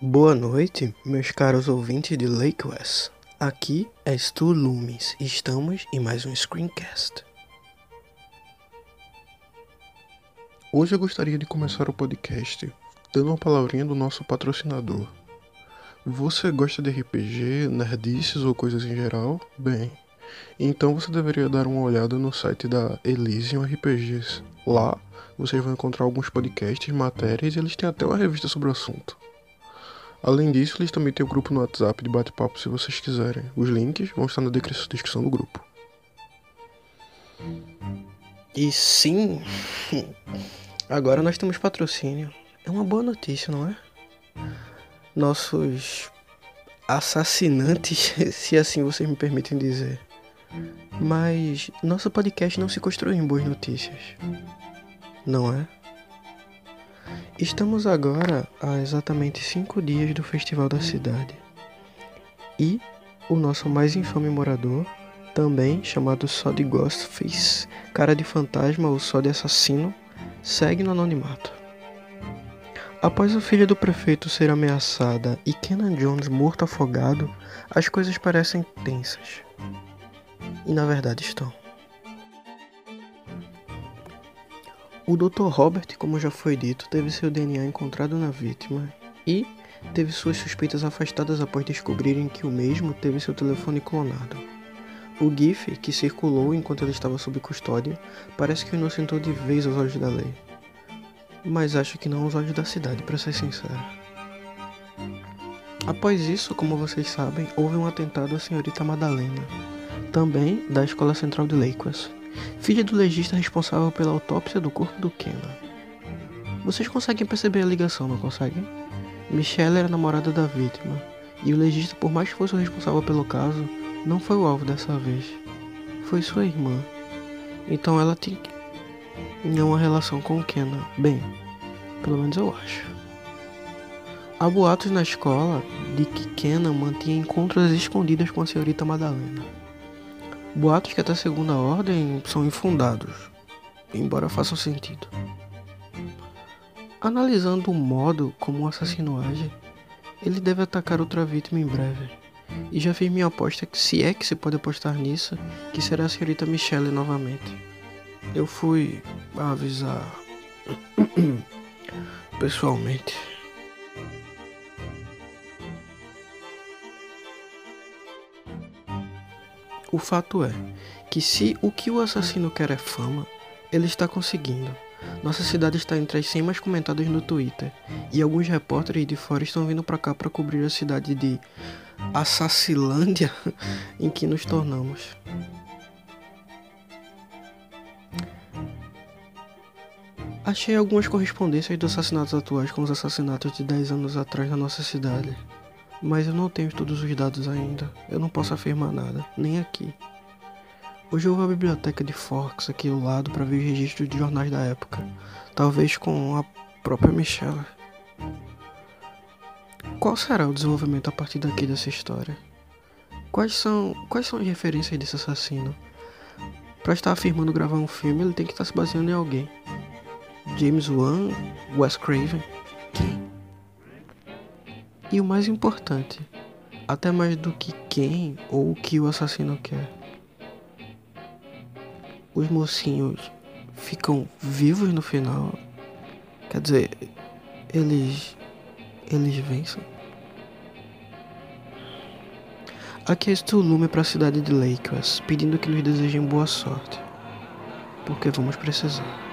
Boa noite, meus caros ouvintes de Lake West. Aqui é Stu Loomis e estamos em mais um Screencast. Hoje eu gostaria de começar o podcast dando uma palavrinha do nosso patrocinador. Você gosta de RPG, nerdices ou coisas em geral? Bem, então você deveria dar uma olhada no site da Elysium RPGs. Lá vocês vão encontrar alguns podcasts, matérias e eles têm até uma revista sobre o assunto. Além disso, eles também têm o um grupo no WhatsApp de bate-papo se vocês quiserem. Os links vão estar na descrição do grupo. E sim, agora nós temos patrocínio. É uma boa notícia, não é? Nossos assassinantes, se assim vocês me permitem dizer. Mas nosso podcast não se construiu em boas notícias, não é? Estamos agora há exatamente cinco dias do Festival da Cidade. E o nosso mais infame morador, também chamado só de Ghostface, cara de fantasma ou só de assassino, segue no anonimato. Após o filho do prefeito ser ameaçada e Kenan Jones morto afogado, as coisas parecem tensas. E na verdade estão. O Dr. Robert, como já foi dito, teve seu DNA encontrado na vítima e teve suas suspeitas afastadas após descobrirem que o mesmo teve seu telefone clonado. O GIF, que circulou enquanto ele estava sob custódia, parece que o inocentou de vez aos olhos da lei. Mas acho que não aos olhos da cidade, para ser sincero. Após isso, como vocês sabem, houve um atentado à senhorita Madalena, também da Escola Central de Lakewood filha do legista responsável pela autópsia do corpo do Kenan. Vocês conseguem perceber a ligação, não conseguem? Michelle era namorada da vítima, e o legista, por mais que fosse o responsável pelo caso, não foi o alvo dessa vez. Foi sua irmã. Então ela tinha uma relação com o Kenan. Bem, pelo menos eu acho. Há boatos na escola de que Kenan mantinha encontros escondidos com a senhorita Madalena. Boatos que até segunda ordem são infundados, embora façam sentido. Analisando o modo como o assassino age, ele deve atacar outra vítima em breve. E já fiz minha aposta que se é que se pode apostar nisso, que será a senhorita Michelle novamente. Eu fui avisar pessoalmente. O fato é que se o que o assassino quer é fama, ele está conseguindo. Nossa cidade está entre as 100 mais comentadas no Twitter, e alguns repórteres de fora estão vindo para cá para cobrir a cidade de Assassilândia em que nos tornamos. Achei algumas correspondências dos assassinatos atuais com os assassinatos de 10 anos atrás na nossa cidade. Mas eu não tenho todos os dados ainda. Eu não posso afirmar nada, nem aqui. Hoje eu vou à biblioteca de Forks aqui do lado para ver registros de jornais da época. Talvez com a própria Michelle. Qual será o desenvolvimento a partir daqui dessa história? Quais são, quais são as referências desse assassino? Para estar afirmando gravar um filme, ele tem que estar se baseando em alguém. James Wan, Wes Craven. Quem? E o mais importante, até mais do que quem ou o que o assassino quer. Os mocinhos ficam vivos no final. Quer dizer, eles. eles vencem. Aqui é lume para a cidade de Lakers, pedindo que nos desejem boa sorte. Porque vamos precisar.